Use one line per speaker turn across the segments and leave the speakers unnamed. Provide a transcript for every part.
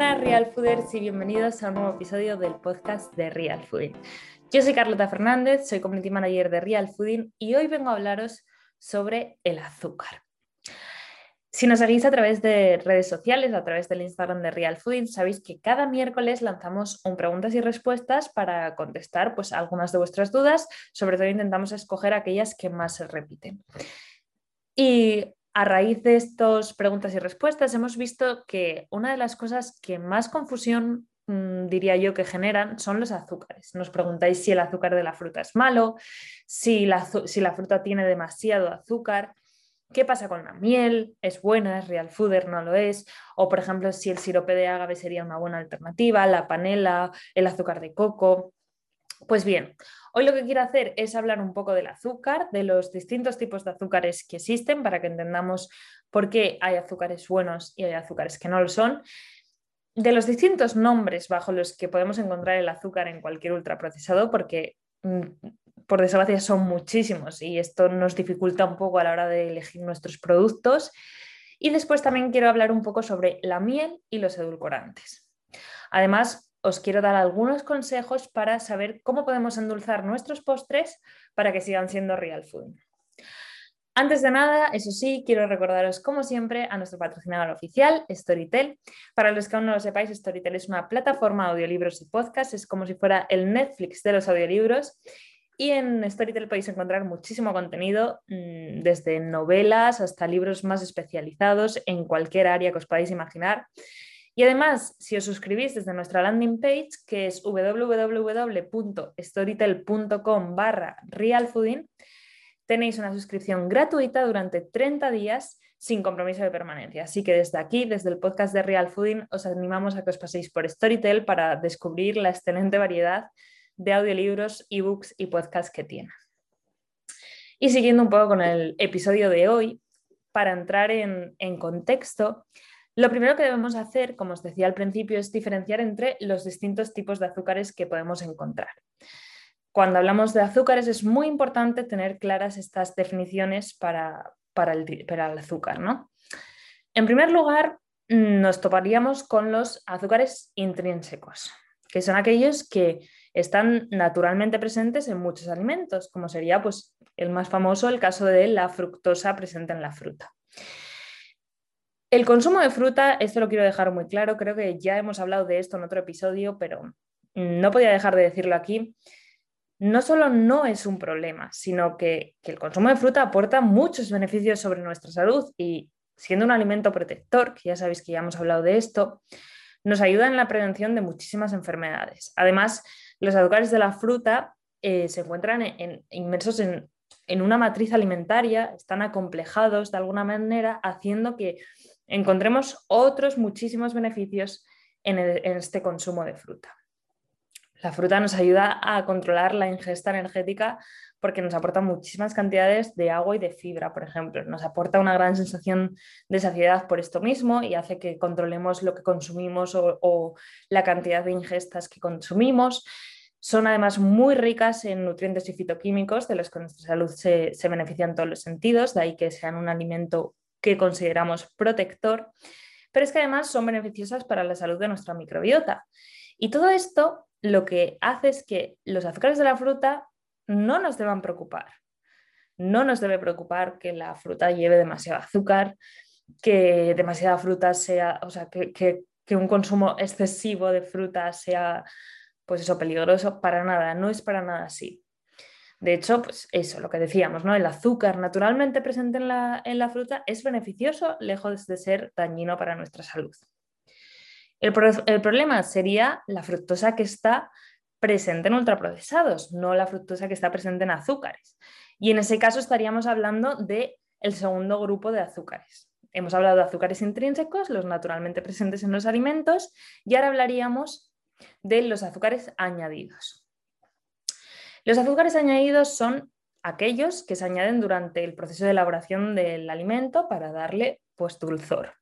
buenas Real Fooders y bienvenidos a un nuevo episodio del podcast de Real Fooding. Yo soy Carlota Fernández, soy Community Manager de Real Fooding y hoy vengo a hablaros sobre el azúcar. Si nos seguís a través de redes sociales, a través del Instagram de Real Fooding, sabéis que cada miércoles lanzamos un preguntas y respuestas para contestar pues, algunas de vuestras dudas. Sobre todo intentamos escoger aquellas que más se repiten. Y a raíz de estas preguntas y respuestas hemos visto que una de las cosas que más confusión mm, diría yo que generan son los azúcares. Nos preguntáis si el azúcar de la fruta es malo, si la, fruta tiene demasiado azúcar. ¿Qué pasa con la miel? ¿Es buena? ¿Es real fooder? ¿No lo es? O, por ejemplo, si el sirope de agave sería una buena alternativa, la panela, el azúcar de coco. Pues bien, hoy lo que quiero hacer es hablar un poco del azúcar, de los distintos tipos de azúcares que existen para que entendamos por qué hay azúcares buenos y hay azúcares que no lo son, de los distintos nombres bajo los que podemos encontrar el azúcar en cualquier ultraprocesado, porque mm, por desgracia son muchísimos y esto nos dificulta un poco a la hora de elegir nuestros productos. Y después también quiero hablar un poco sobre la miel y los edulcorantes. Además, os quiero dar algunos consejos para saber cómo podemos endulzar nuestros postres para que sigan siendo real food. Antes de nada, eso sí, quiero recordaros, como siempre, a nuestro patrocinador oficial, Storytel. Para los que aún no lo sepáis, Storytel es una plataforma de audiolibros y podcasts, es como si fuera el Netflix de los audiolibros. Y en Storytel podéis encontrar muchísimo contenido, mm, desde novelas hasta libros más especializados en cualquier área que os podáis imaginar. Y además, si os suscribís desde nuestra landing page, que es www.storytel.com barra realfooding, tenéis una suscripción gratuita durante 30 días sin compromiso de permanencia. Así que desde aquí, desde el podcast de Real Fooding, os animamos a que os paséis por Storytel para descubrir la excelente variedad de audiolibros, ebooks y podcasts que tiene. Y siguiendo un poco con el episodio de hoy, para entrar en, en contexto, lo primero que debemos hacer, como os decía al principio, es diferenciar entre los distintos tipos de azúcares que podemos encontrar. Cuando hablamos de azúcares es muy importante tener claras estas definiciones para, el, para el azúcar. ¿no? En primer lugar, nos toparíamos con los azúcares intrínsecos, que son aquellos que están naturalmente presentes en muchos alimentos, como sería pues, el más famoso, el caso de la fructosa presente en la fruta. El consumo de fruta, esto lo quiero dejar muy claro, creo que ya hemos hablado de esto en otro episodio, pero no podía dejar de decirlo aquí. No solo no es un problema, sino que, el consumo de fruta aporta muchos beneficios sobre nuestra salud y siendo un alimento protector, que ya sabéis que ya hemos hablado de esto, nos ayuda en la prevención de muchísimas enfermedades. Además, los azúcares de la fruta eh, se encuentran inmersos en, en una matriz alimentaria, están acomplejados de alguna manera, haciendo que encontremos otros muchísimos beneficios en, este consumo de fruta. La fruta nos ayuda a controlar la ingesta energética porque nos aporta muchísimas cantidades de agua y de fibra, por ejemplo. Nos aporta una gran sensación de saciedad por esto mismo y hace que controlemos lo que consumimos o, la cantidad de ingestas que consumimos. Son además muy ricas en nutrientes y fitoquímicos de los que nuestra salud se, se beneficia en todos los sentidos, de ahí que sean un alimento que consideramos protector, pero es que además son beneficiosas para la salud de nuestra microbiota. Y todo esto lo que hace es que los azúcares de la fruta no nos deban preocupar. No nos debe preocupar que la fruta lleve demasiado azúcar, que demasiada fruta sea, o sea, que, un consumo excesivo de fruta sea, pues eso, peligroso. Para nada, no es para nada así. De hecho, pues eso, lo que decíamos, ¿no? El azúcar naturalmente presente en la, fruta es beneficioso, lejos de ser dañino para nuestra salud. El, el, problema sería la fructosa que está presente en ultraprocesados, no la fructosa que está presente en azúcares. Y en ese caso estaríamos hablando del el segundo grupo de azúcares. Hemos hablado de azúcares intrínsecos, los naturalmente presentes en los alimentos, y ahora hablaríamos de los azúcares añadidos. Los azúcares añadidos son aquellos que se añaden durante el proceso de elaboración del alimento para darle pues, dulzor.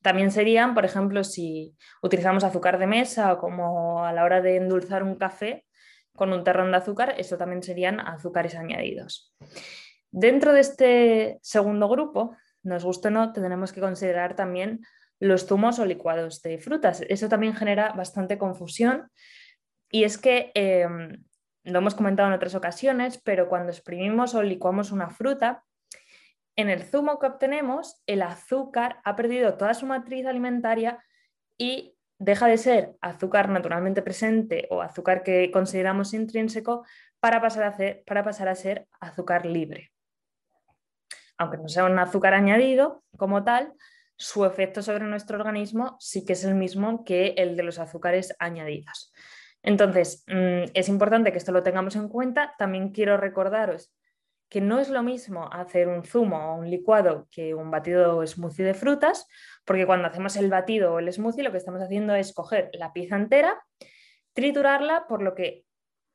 También serían, por ejemplo, si utilizamos azúcar de mesa o como a la hora de endulzar un café con un terrón de azúcar, eso también serían azúcares añadidos. Dentro de este segundo grupo, nos gusta o no, tendremos que considerar también los zumos o licuados de frutas. Eso también genera bastante confusión y es que em, lo hemos comentado en otras ocasiones, pero cuando exprimimos o licuamos una fruta, en el zumo que obtenemos, el azúcar ha perdido toda su matriz alimentaria y deja de ser azúcar naturalmente presente o azúcar que consideramos intrínseco para pasar a, ser azúcar libre. Aunque no sea un azúcar añadido como tal, su efecto sobre nuestro organismo sí que es el mismo que el de los azúcares añadidos. Entonces, mm, es importante que esto lo tengamos en cuenta. También quiero recordaros que no es lo mismo hacer un zumo o un licuado que un batido o smoothie de frutas, porque cuando hacemos el batido o el smoothie lo que estamos haciendo es coger la pieza entera, triturarla, por lo que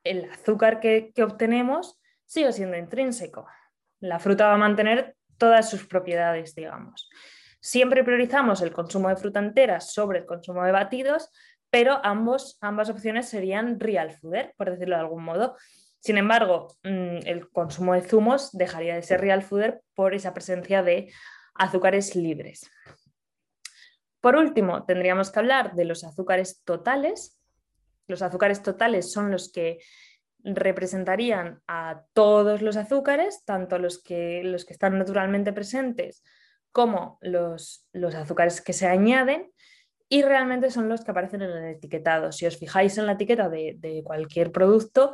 el azúcar que, obtenemos sigue siendo intrínseco. La fruta va a mantener todas sus propiedades, digamos. Siempre priorizamos el consumo de fruta entera sobre el consumo de batidos, pero ambos, ambas opciones serían real fooder, por decirlo de algún modo. Sin embargo, mm, el consumo de zumos dejaría de ser real fooder por esa presencia de azúcares libres. Por último, tendríamos que hablar de los azúcares totales. Los azúcares totales son los que representarían a todos los azúcares, tanto los que, los que están naturalmente presentes como los, los azúcares que se añaden y realmente son los que aparecen en el etiquetado. Si os fijáis en la etiqueta de cualquier producto,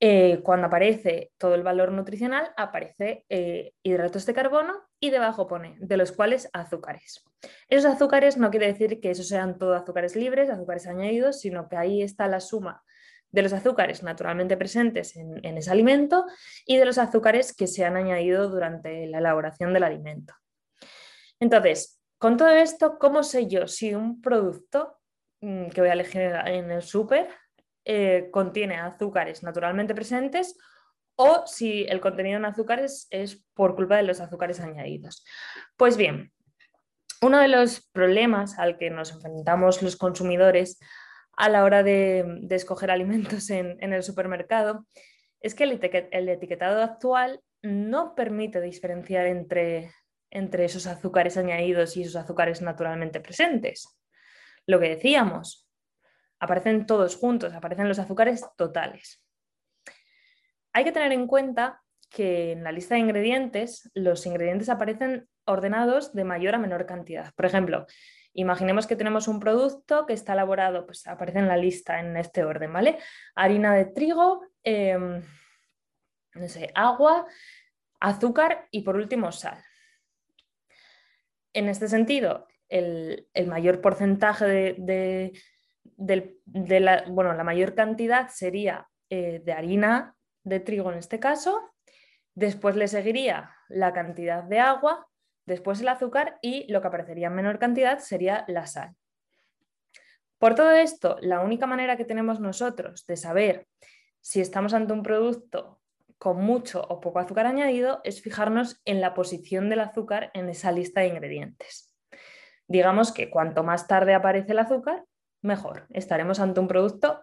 eh, cuando aparece todo el valor nutricional, aparece eh, hidratos de carbono y debajo pone de los cuales azúcares. Esos azúcares no quiere decir que esos sean todos azúcares libres, azúcares añadidos, sino que ahí está la suma de los azúcares naturalmente presentes en, en ese alimento y de los azúcares que se han añadido durante la elaboración del alimento. Entonces, con todo esto, ¿cómo sé yo si un producto mm, que voy a elegir en el súper eh, contiene azúcares naturalmente presentes o si el contenido en azúcares es por culpa de los azúcares añadidos. Pues bien, uno de los problemas al que nos enfrentamos los consumidores a la hora de, escoger alimentos en, el supermercado es que el, etiquetado actual no permite diferenciar entre, entre esos azúcares añadidos y esos azúcares naturalmente presentes. Lo que decíamos, aparecen todos juntos, aparecen los azúcares totales. Hay que tener en cuenta que en la lista de ingredientes los ingredientes aparecen ordenados de mayor a menor cantidad. Por ejemplo, imaginemos que tenemos un producto que está elaborado, pues aparece en la lista en este orden, ¿vale? Harina de trigo, em, no sé, agua, azúcar y por último sal. En este sentido, el, mayor porcentaje de la, bueno, la mayor cantidad sería eh, de harina de trigo en este caso, después le seguiría la cantidad de agua, después el azúcar y lo que aparecería en menor cantidad sería la sal. Por todo esto, la única manera que tenemos nosotros de saber si estamos ante un producto con mucho o poco azúcar añadido es fijarnos en la posición del azúcar en esa lista de ingredientes. Digamos que cuanto más tarde aparece el azúcar, mejor. Estaremos ante un producto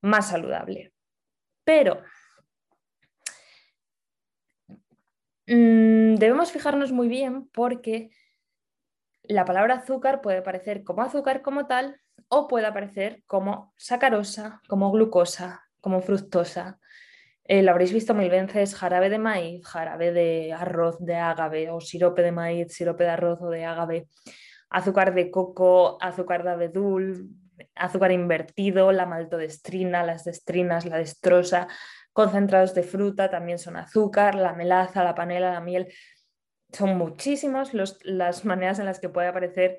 más saludable. Pero mm, debemos fijarnos muy bien porque la palabra azúcar puede aparecer como azúcar como tal o puede aparecer como sacarosa, como glucosa, como fructosa. Eh, lo habréis visto mil veces, jarabe de maíz, jarabe de arroz de ágave o sirope de maíz, sirope de arroz o de ágave azúcar de coco, azúcar de abedul, azúcar invertido, la maltodestrina, las destrinas, la destrosa, concentrados de fruta también son azúcar, la melaza, la panela, la miel. Son muchísimas las maneras en las que puede aparecer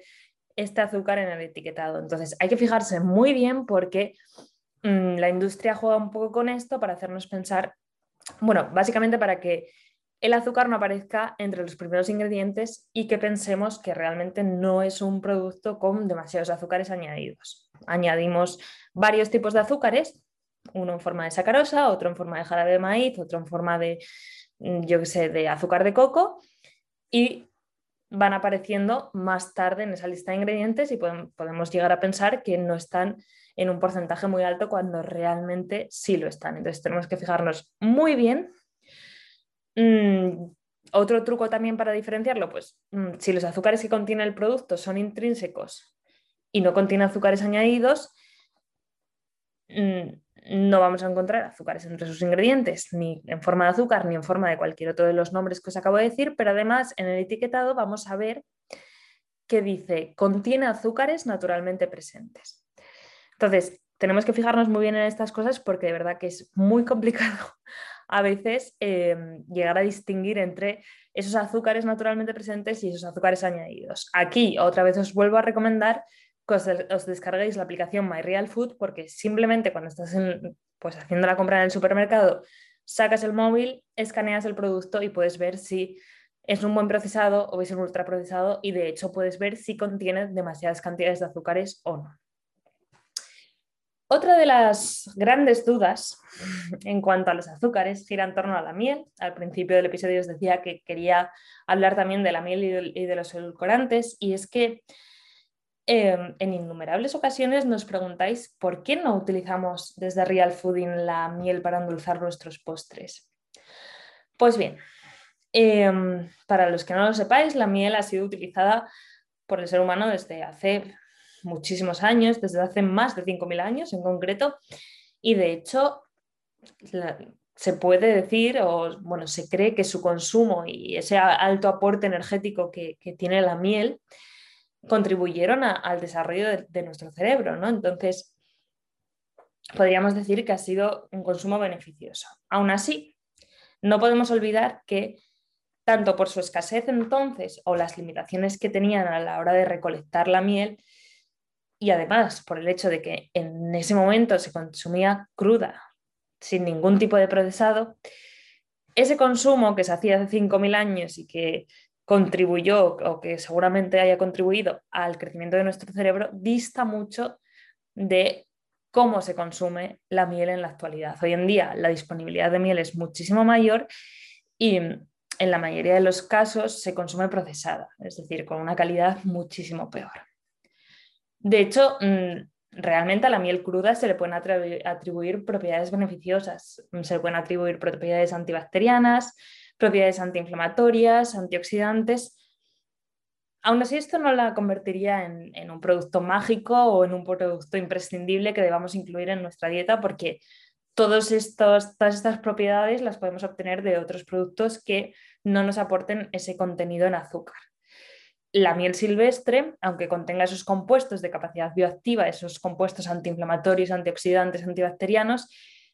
este azúcar en el etiquetado. Entonces hay que fijarse muy bien porque la industria juega un poco con esto para hacernos pensar, bueno, básicamente para que el azúcar no aparezca entre los primeros ingredientes y que pensemos que realmente no es un producto con demasiados azúcares añadidos. Añadimos varios tipos de azúcares, uno en forma de sacarosa, otro en forma de jarabe de maíz, otro en forma de, mm, yo sé, de azúcar de coco y van apareciendo más tarde en esa lista de ingredientes y podemos llegar a pensar que no están en un porcentaje muy alto cuando realmente sí lo están. Entonces tenemos que fijarnos muy bien Mm, otro truco también para diferenciarlo, pues mm, si los azúcares que contiene el producto son intrínsecos y no contiene azúcares añadidos, no vamos a encontrar azúcares entre sus ingredientes, ni en forma de azúcar, ni en forma de cualquier otro de los nombres que os acabo de decir, pero además en el etiquetado vamos a ver que dice contiene azúcares naturalmente presentes. Entonces, tenemos que fijarnos muy bien en estas cosas porque de verdad que es muy complicado a veces em, llegar a distinguir entre esos azúcares naturalmente presentes y esos azúcares añadidos. Aquí otra vez os vuelvo a recomendar que os, descarguéis la aplicación My Real Food porque simplemente cuando estás pues, haciendo la compra en el supermercado, sacas el móvil, escaneas el producto y puedes ver si es un buen procesado o es un ultraprocesado y de hecho puedes ver si contiene demasiadas cantidades de azúcares o no. Otra de las grandes dudas en cuanto a los azúcares gira en torno a la miel. Al principio del episodio os decía que quería hablar también de la miel y de, los edulcorantes y es que em, en innumerables ocasiones nos preguntáis por qué no utilizamos desde Real Fooding la miel para endulzar nuestros postres. Pues bien, em, para los que no lo sepáis, la miel ha sido utilizada por el ser humano desde hace muchísimos años, desde hace más de 5.000 años en concreto, y de hecho se puede decir, o bueno, se cree que su consumo y ese alto aporte energético que, tiene la miel contribuyeron al desarrollo de, nuestro cerebro, ¿no? Entonces, podríamos decir que ha sido un consumo beneficioso. Aún así, no podemos olvidar que tanto por su escasez entonces o las limitaciones que tenían a la hora de recolectar la miel, y además por el hecho de que en ese momento se consumía cruda, sin ningún tipo de procesado, ese consumo que se hacía hace 5.000 años y que contribuyó o que seguramente haya contribuido al crecimiento de nuestro cerebro dista mucho de cómo se consume la miel en la actualidad. Hoy en día la disponibilidad de miel es muchísimo mayor y en la mayoría de los casos se consume procesada, es decir, con una calidad muchísimo peor. De hecho, mm, realmente a la miel cruda se le pueden atribuir propiedades beneficiosas, se le pueden atribuir propiedades antibacterianas, propiedades antiinflamatorias, antioxidantes. Aún así, esto no la convertiría en, un producto mágico o en un producto imprescindible que debamos incluir en nuestra dieta porque todos estos, todas estas propiedades las podemos obtener de otros productos que no nos aporten ese contenido en azúcar la miel silvestre, aunque contenga esos compuestos de capacidad bioactiva, esos compuestos antiinflamatorios, antioxidantes, antibacterianos,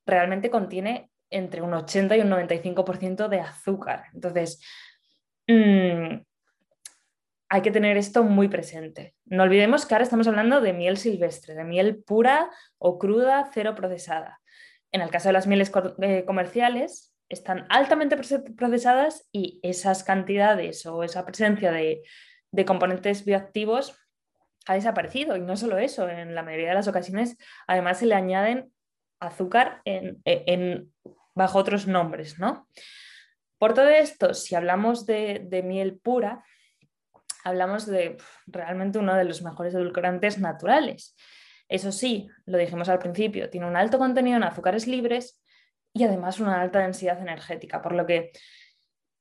realmente contiene entre un 80 y un 95% de azúcar. Entonces, mm, hay que tener esto muy presente. No olvidemos que ahora estamos hablando de miel silvestre, de miel pura o cruda, cero procesada. En el caso de las mieles eh, comerciales, están altamente procesadas y esas cantidades o esa presencia de de componentes bioactivos ha desaparecido. Y no solo eso, en la mayoría de las ocasiones además se le añaden azúcar en, bajo otros nombres. ¿no? Por todo esto, si hablamos de, miel pura, hablamos de realmente uno de los mejores edulcorantes naturales. Eso sí, lo dijimos al principio, tiene un alto contenido en azúcares libres y además una alta densidad energética, por lo que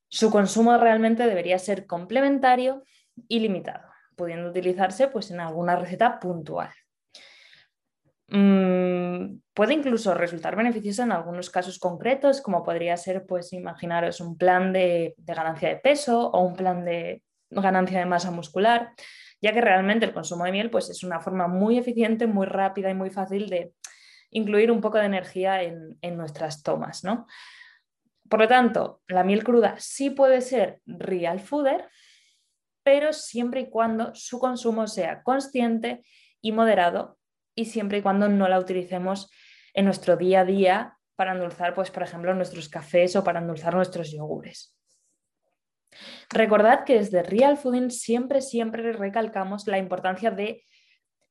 su consumo realmente debería ser complementario ilimitado, pudiendo utilizarse pues, en alguna receta puntual. Mm, puede incluso resultar beneficioso en algunos casos concretos, como podría ser, pues imaginaros, un plan de, ganancia de peso o un plan de ganancia de masa muscular, ya que realmente el consumo de miel pues, es una forma muy eficiente, muy rápida y muy fácil de incluir un poco de energía en, en nuestras tomas. ¿no? Por lo tanto, la miel cruda sí puede ser real fooder, pero siempre y cuando su consumo sea consciente y moderado y siempre y cuando no la utilicemos en nuestro día a día para endulzar, pues, por ejemplo, nuestros cafés o para endulzar nuestros yogures. Recordad que desde Real Fooding siempre, siempre recalcamos la importancia de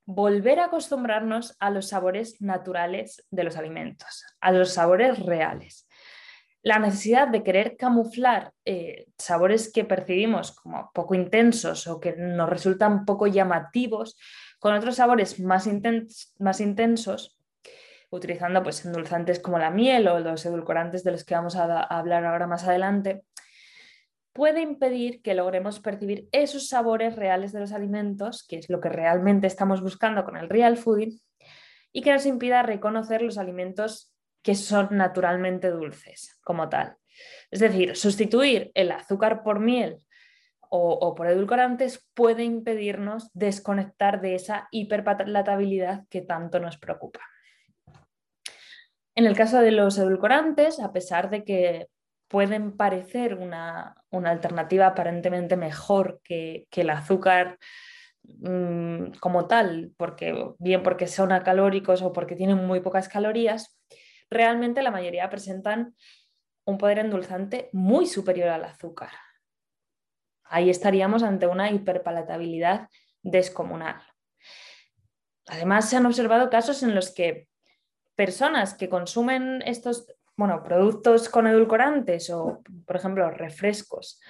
volver a acostumbrarnos a los sabores naturales de los alimentos, a los sabores reales la necesidad de querer camuflar eh, sabores que percibimos como poco intensos o que nos resultan poco llamativos con otros sabores más, intensos, utilizando pues, endulzantes como la miel o los edulcorantes de los que vamos a, hablar ahora más adelante, puede impedir que logremos percibir esos sabores reales de los alimentos, que es lo que realmente estamos buscando con el real fooding, y que nos impida reconocer los alimentos que son naturalmente dulces como tal. Es decir, sustituir el azúcar por miel o, por edulcorantes puede impedirnos desconectar de esa hiperpalatabilidad que tanto nos preocupa. En el caso de los edulcorantes, a pesar de que pueden parecer una, alternativa aparentemente mejor que, el azúcar mm, como tal, porque, bien porque son acalóricos o porque tienen muy pocas calorías, realmente la mayoría presentan un poder endulzante muy superior al azúcar. Ahí estaríamos ante una hiperpalatabilidad descomunal. Además, se han observado casos en los que personas que consumen estos bueno, productos con edulcorantes o, por ejemplo, refrescos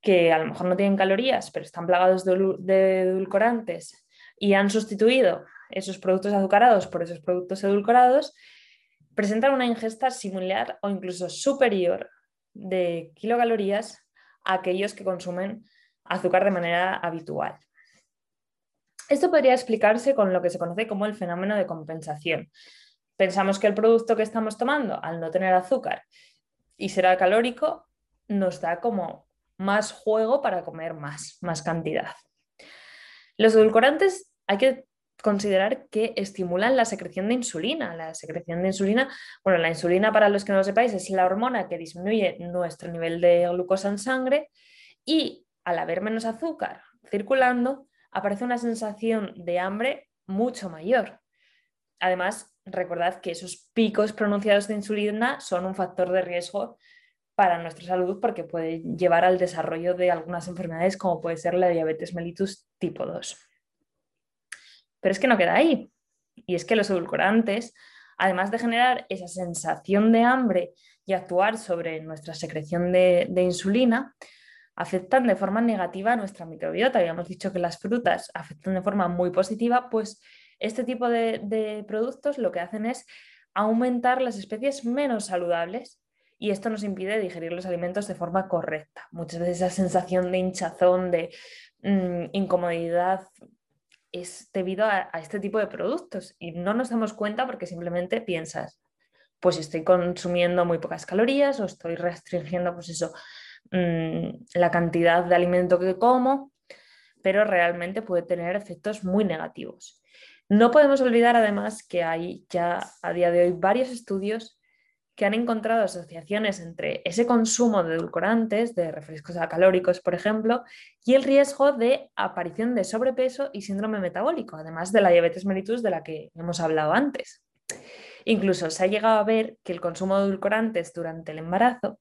que a lo mejor no tienen calorías, pero están plagados de, de edulcorantes y han sustituido esos productos azucarados por esos productos edulcorados, presentan una ingesta similar o incluso superior de kilocalorías a aquellos que consumen azúcar de manera habitual. Esto podría explicarse con lo que se conoce como el fenómeno de compensación. Pensamos que el producto que estamos tomando, al no tener azúcar y será calórico, nos da como más juego para comer más, más cantidad. Los edulcorantes hay que considerar que estimulan la secreción de insulina. La secreción de insulina, bueno, la insulina para los que no lo sepáis es la hormona que disminuye nuestro nivel de glucosa en sangre y al haber menos azúcar circulando, aparece una sensación de hambre mucho mayor. Además, recordad que esos picos pronunciados de insulina son un factor de riesgo para nuestra salud porque puede llevar al desarrollo de algunas enfermedades como puede ser la diabetes mellitus tipo 2. Pero es que no queda ahí. Y es que los edulcorantes, además de generar esa sensación de hambre y actuar sobre nuestra secreción de, insulina, afectan de forma negativa a nuestra microbiota. Habíamos dicho que las frutas afectan de forma muy positiva, pues este tipo de, productos lo que hacen es aumentar las especies menos saludables y esto nos impide digerir los alimentos de forma correcta. Muchas veces esa sensación de hinchazón, de mm, incomodidad es debido a, este tipo de productos y no nos damos cuenta porque simplemente piensas, pues estoy consumiendo muy pocas calorías o estoy restringiendo pues eso, mm, la cantidad de alimento que como, pero realmente puede tener efectos muy negativos. No podemos olvidar además que hay ya a día de hoy varios estudios que han encontrado asociaciones entre ese consumo de edulcorantes, de refrescos calóricos, por ejemplo, y el riesgo de aparición de sobrepeso y síndrome metabólico, además de la diabetes mellitus de la que hemos hablado antes. Incluso se ha llegado a ver que el consumo de edulcorantes durante el embarazo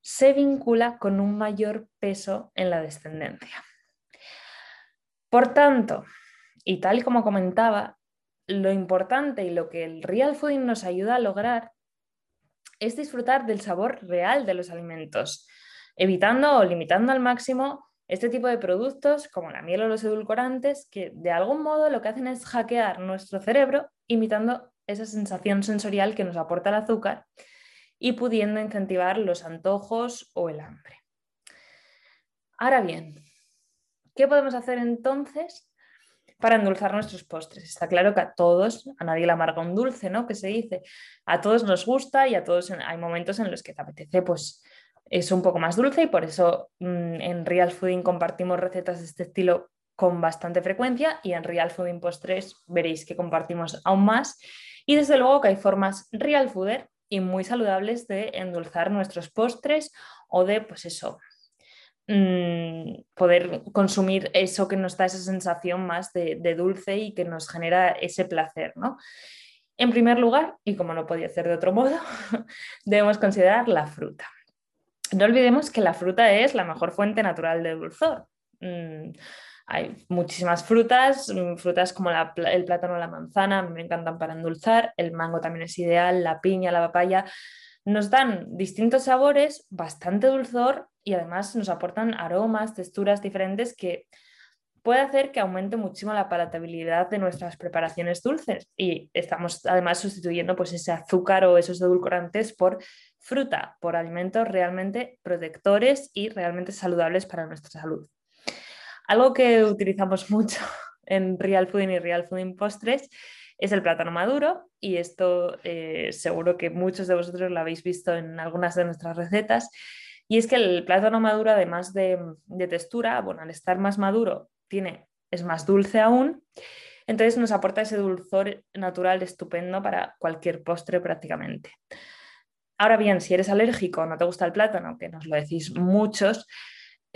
se vincula con un mayor peso en la descendencia. Por tanto, y tal como comentaba, lo importante y lo que el real fooding nos ayuda a lograr es disfrutar del sabor real de los alimentos, evitando o limitando al máximo este tipo de productos como la miel o los edulcorantes que de algún modo lo que hacen es hackear nuestro cerebro imitando esa sensación sensorial que nos aporta el azúcar y pudiendo incentivar los antojos o el hambre. Ahora bien, ¿qué podemos hacer entonces para endulzar nuestros postres. Está claro que a todos, a nadie le amarga un dulce, ¿no? Que se dice, a todos nos gusta y a todos hay momentos en los que te apetece, pues es un poco más dulce y por eso mm, en Real Fooding compartimos recetas de este estilo con bastante frecuencia y en Real Fooding Postres veréis que compartimos aún más. Y desde luego que hay formas Real Fooder y muy saludables de endulzar nuestros postres o de, pues eso, Mm, poder consumir eso que nos da esa sensación más de, dulce y que nos genera ese placer. ¿no? En primer lugar, y como no podía ser de otro modo, debemos considerar la fruta. No olvidemos que la fruta es la mejor fuente natural de dulzor. Mm, hay muchísimas frutas, mm, frutas como el plátano o la manzana, me encantan para endulzar, el mango también es ideal, la piña, la papaya, nos dan distintos sabores, bastante dulzor y además nos aportan aromas, texturas diferentes que puede hacer que aumente muchísimo la palatabilidad de nuestras preparaciones dulces y estamos además sustituyendo pues ese azúcar o esos edulcorantes por fruta por alimentos realmente protectores y realmente saludables para nuestra salud. Algo que utilizamos mucho en Real Fooding y Real Fooding Postres es el plátano maduro y esto eh, seguro que muchos de vosotros lo habéis visto en algunas de nuestras recetas. Y es que el plátano maduro, además de, de textura, bueno, al estar más maduro, tiene, es más dulce aún entonces nos aporta ese dulzor natural estupendo para cualquier postre prácticamente. Ahora bien, si eres alérgico o no te gusta el plátano, que nos lo decís muchos,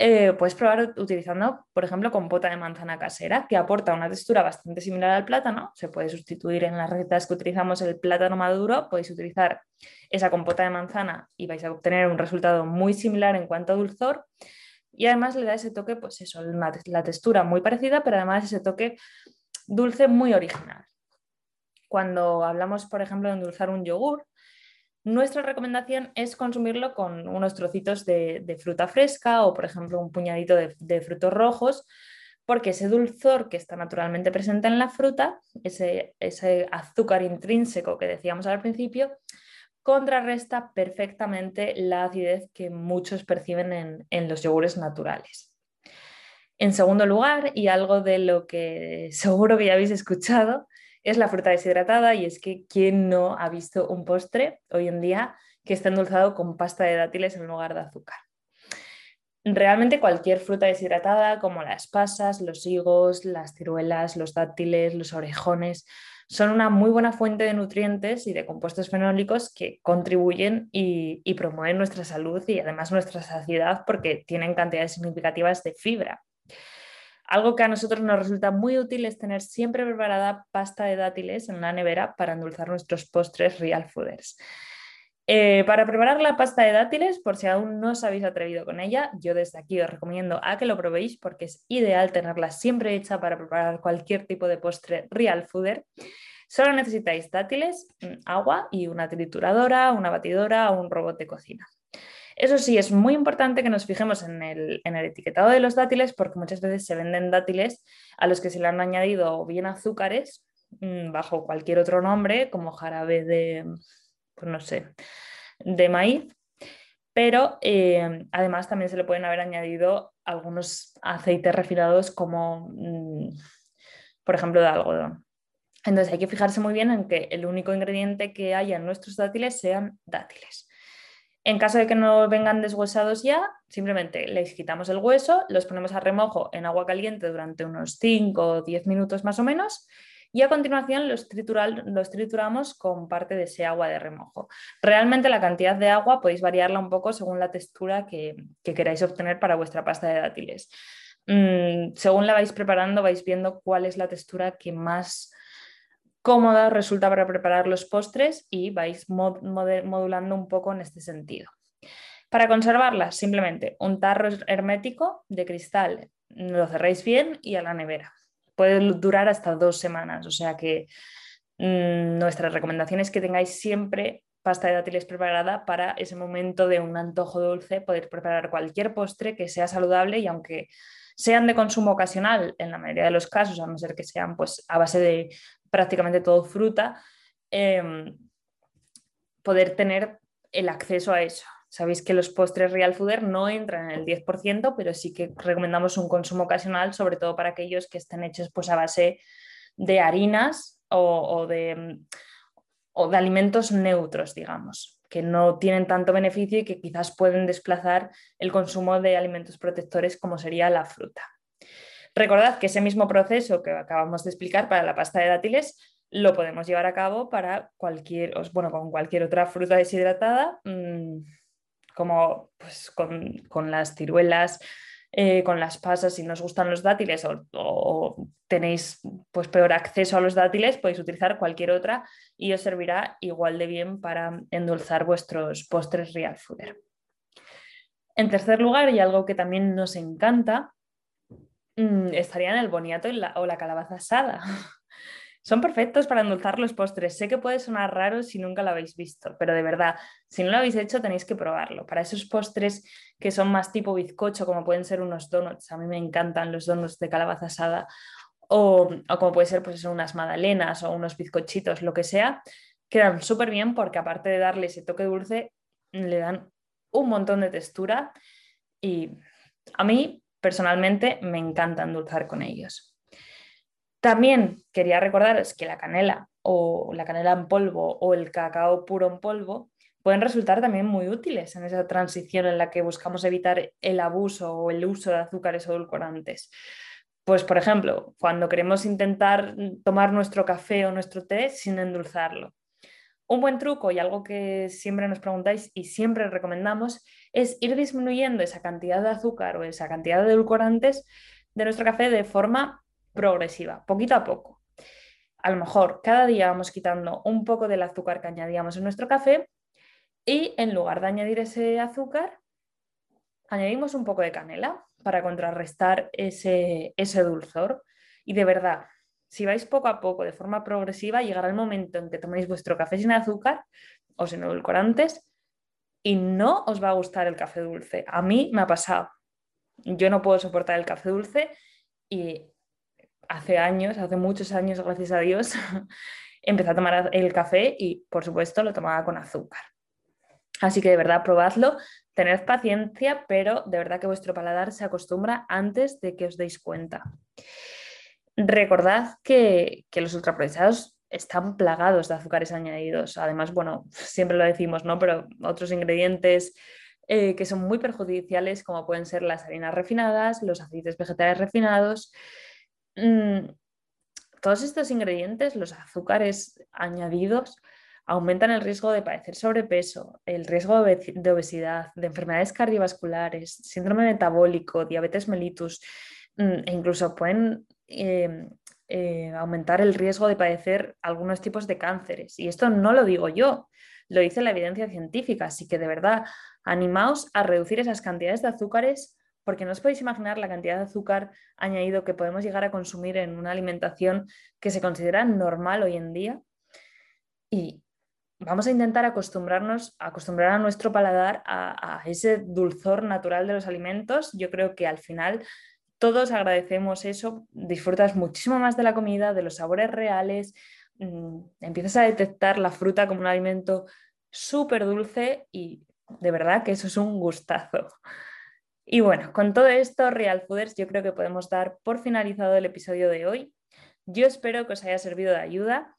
eh, puedes probar utilizando, por ejemplo, compota de manzana casera, que aporta una textura bastante similar al plátano. Se puede sustituir en las recetas que utilizamos el plátano maduro, podéis utilizar esa compota de manzana y vais a obtener un resultado muy similar en cuanto a dulzor. Y además le da ese toque, pues eso, la textura muy parecida, pero además ese toque dulce muy original. Cuando hablamos, por ejemplo, de endulzar un yogur, nuestra recomendación es consumirlo con unos trocitos de, fruta fresca o, por ejemplo, un puñadito de, frutos rojos, porque ese dulzor que está naturalmente presente en la fruta, ese, azúcar intrínseco que decíamos al principio, contrarresta perfectamente la acidez que muchos perciben en, en los yogures naturales. En segundo lugar, y algo de lo que seguro que ya habéis escuchado, es la fruta deshidratada y es que ¿quién no ha visto un postre hoy en día que está endulzado con pasta de dátiles en lugar de azúcar? Realmente cualquier fruta deshidratada como las pasas, los higos, las ciruelas, los dátiles, los orejones, son una muy buena fuente de nutrientes y de compuestos fenólicos que contribuyen y, y promueven nuestra salud y además nuestra saciedad porque tienen cantidades significativas de fibra. Algo que a nosotros nos resulta muy útil es tener siempre preparada pasta de dátiles en la nevera para endulzar nuestros postres real fooders. Eh, para preparar la pasta de dátiles, por si aún no os habéis atrevido con ella, yo desde aquí os recomiendo a que lo probéis porque es ideal tenerla siempre hecha para preparar cualquier tipo de postre real fooder. Solo necesitáis dátiles, mm, agua y una trituradora, una batidora o un robot de cocina. Eso sí, es muy importante que nos fijemos en el, etiquetado de los dátiles porque muchas veces se venden dátiles a los que se le han añadido bien azúcares mm, bajo cualquier otro nombre, como jarabe de, pues no sé, de maíz, pero eh, además también se le pueden haber añadido algunos aceites refinados como, mm, por ejemplo, de algodón. Entonces hay que fijarse muy bien en que el único ingrediente que haya en nuestros dátiles sean dátiles. En caso de que no vengan deshuesados ya, simplemente les quitamos el hueso, los ponemos a remojo en agua caliente durante unos 5 o 10 minutos más o menos y a continuación los, trituramos con parte de ese agua de remojo. Realmente la cantidad de agua podéis variarla un poco según la textura que, queráis obtener para vuestra pasta de dátiles. Mm, según la vais preparando vais viendo cuál es la textura que más cómoda resulta para preparar los postres y vais modulando un poco en este sentido. Para conservarlas, simplemente un tarro hermético de cristal, lo cerréis bien y a la nevera. Puede durar hasta dos semanas, o sea que mm, nuestra recomendación es que tengáis siempre pasta de dátiles preparada para ese momento de un antojo dulce, poder preparar cualquier postre que sea saludable y aunque sean de consumo ocasional en la mayoría de los casos, a no ser que sean pues, a base de prácticamente todo fruta, em, poder tener el acceso a eso. Sabéis que los postres Real Fooder no entran en el 10%, pero sí que recomendamos un consumo ocasional, sobre todo para aquellos que estén hechos pues, a base de harinas o, de, o de alimentos neutros, digamos, que no tienen tanto beneficio y que quizás pueden desplazar el consumo de alimentos protectores como sería la fruta. Recordad que ese mismo proceso que acabamos de explicar para la pasta de dátiles lo podemos llevar a cabo para cualquier, bueno, con cualquier otra fruta deshidratada, mm, como pues, con, las ciruelas, eh, con las pasas, si nos gustan los dátiles o, tenéis pues, peor acceso a los dátiles, podéis utilizar cualquier otra y os servirá igual de bien para endulzar vuestros postres real fooder. En tercer lugar, y algo que también nos encanta, Mm, estarían el boniato o la calabaza asada. Son perfectos para endulzar los postres. Sé que puede sonar raro si nunca lo habéis visto, pero de verdad, si no lo habéis hecho tenéis que probarlo. Para esos postres que son más tipo bizcocho, como pueden ser unos donuts, a mí me encantan los donuts de calabaza asada, o, como puede ser pues unas magdalenas o unos bizcochitos, lo que sea, quedan súper bien porque aparte de darle ese toque dulce, le dan un montón de textura y a mí personalmente me encanta endulzar con ellos. También quería recordaros que la canela o la canela en polvo o el cacao puro en polvo pueden resultar también muy útiles en esa transición en la que buscamos evitar el abuso o el uso de azúcares edulcorantes. Pues, por ejemplo, cuando queremos intentar tomar nuestro café o nuestro té sin endulzarlo. Un buen truco y algo que siempre nos preguntáis y siempre recomendamos es ir disminuyendo esa cantidad de azúcar o esa cantidad de edulcorantes de nuestro café de forma progresiva, poquito a poco. A lo mejor cada día vamos quitando un poco del azúcar que añadíamos en nuestro café y en lugar de añadir ese azúcar, añadimos un poco de canela para contrarrestar ese, ese dulzor. Y de verdad, si vais poco a poco, de forma progresiva, llegará el momento en que toméis vuestro café sin azúcar o sin edulcorantes y no os va a gustar el café dulce. A mí me ha pasado. Yo no puedo soportar el café dulce y hace años, hace muchos años, gracias a Dios, empecé a tomar el café y, por supuesto, lo tomaba con azúcar. Así que de verdad, probadlo, tened paciencia, pero de verdad que vuestro paladar se acostumbra antes de que os deis cuenta. Recordad que, que los ultraprocesados están plagados de azúcares añadidos. Además, bueno, siempre lo decimos, ¿no? Pero otros ingredientes eh, que son muy perjudiciales, como pueden ser las harinas refinadas, los aceites vegetales refinados. Mm, todos estos ingredientes, los azúcares añadidos, aumentan el riesgo de padecer sobrepeso, el riesgo de obesidad, de enfermedades cardiovasculares, síndrome metabólico, diabetes mellitus, mm, e incluso pueden em, eh, aumentar el riesgo de padecer algunos tipos de cánceres. Y esto no lo digo yo, lo dice la evidencia científica. Así que de verdad, animaos a reducir esas cantidades de azúcares porque no os podéis imaginar la cantidad de azúcar añadido que podemos llegar a consumir en una alimentación que se considera normal hoy en día. Y vamos a intentar acostumbrarnos, acostumbrar a nuestro paladar a, a ese dulzor natural de los alimentos. Yo creo que al final todos agradecemos eso, disfrutas muchísimo más de la comida, de los sabores reales, mm, empiezas a detectar la fruta como un alimento súper dulce y de verdad que eso es un gustazo. Y bueno, con todo esto, Real Fooders, yo creo que podemos dar por finalizado el episodio de hoy. Yo espero que os haya servido de ayuda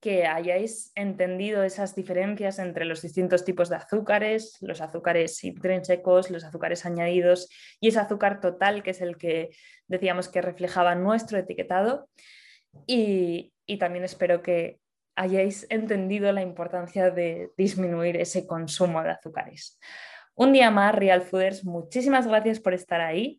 que hayáis entendido esas diferencias entre los distintos tipos de azúcares, los azúcares intrínsecos, los azúcares añadidos y ese azúcar total que es el que decíamos que reflejaba nuestro etiquetado. Y, y también espero que hayáis entendido la importancia de disminuir ese consumo de azúcares. Un día más, Real Fooders, muchísimas gracias por estar ahí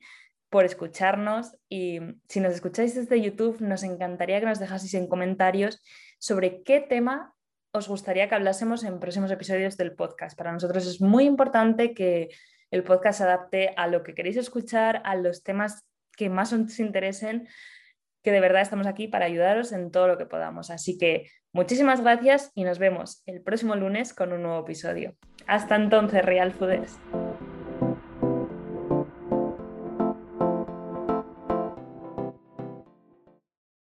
por escucharnos y si nos escucháis desde YouTube, nos encantaría que nos dejaseis en comentarios sobre qué tema os gustaría que hablásemos en próximos episodios del podcast. Para nosotros es muy importante que el podcast se adapte a lo que queréis escuchar, a los temas que más os interesen, que de verdad estamos aquí para ayudaros en todo lo que podamos. Así que muchísimas gracias y nos vemos el próximo lunes con un nuevo episodio. Hasta entonces, Real Foodes.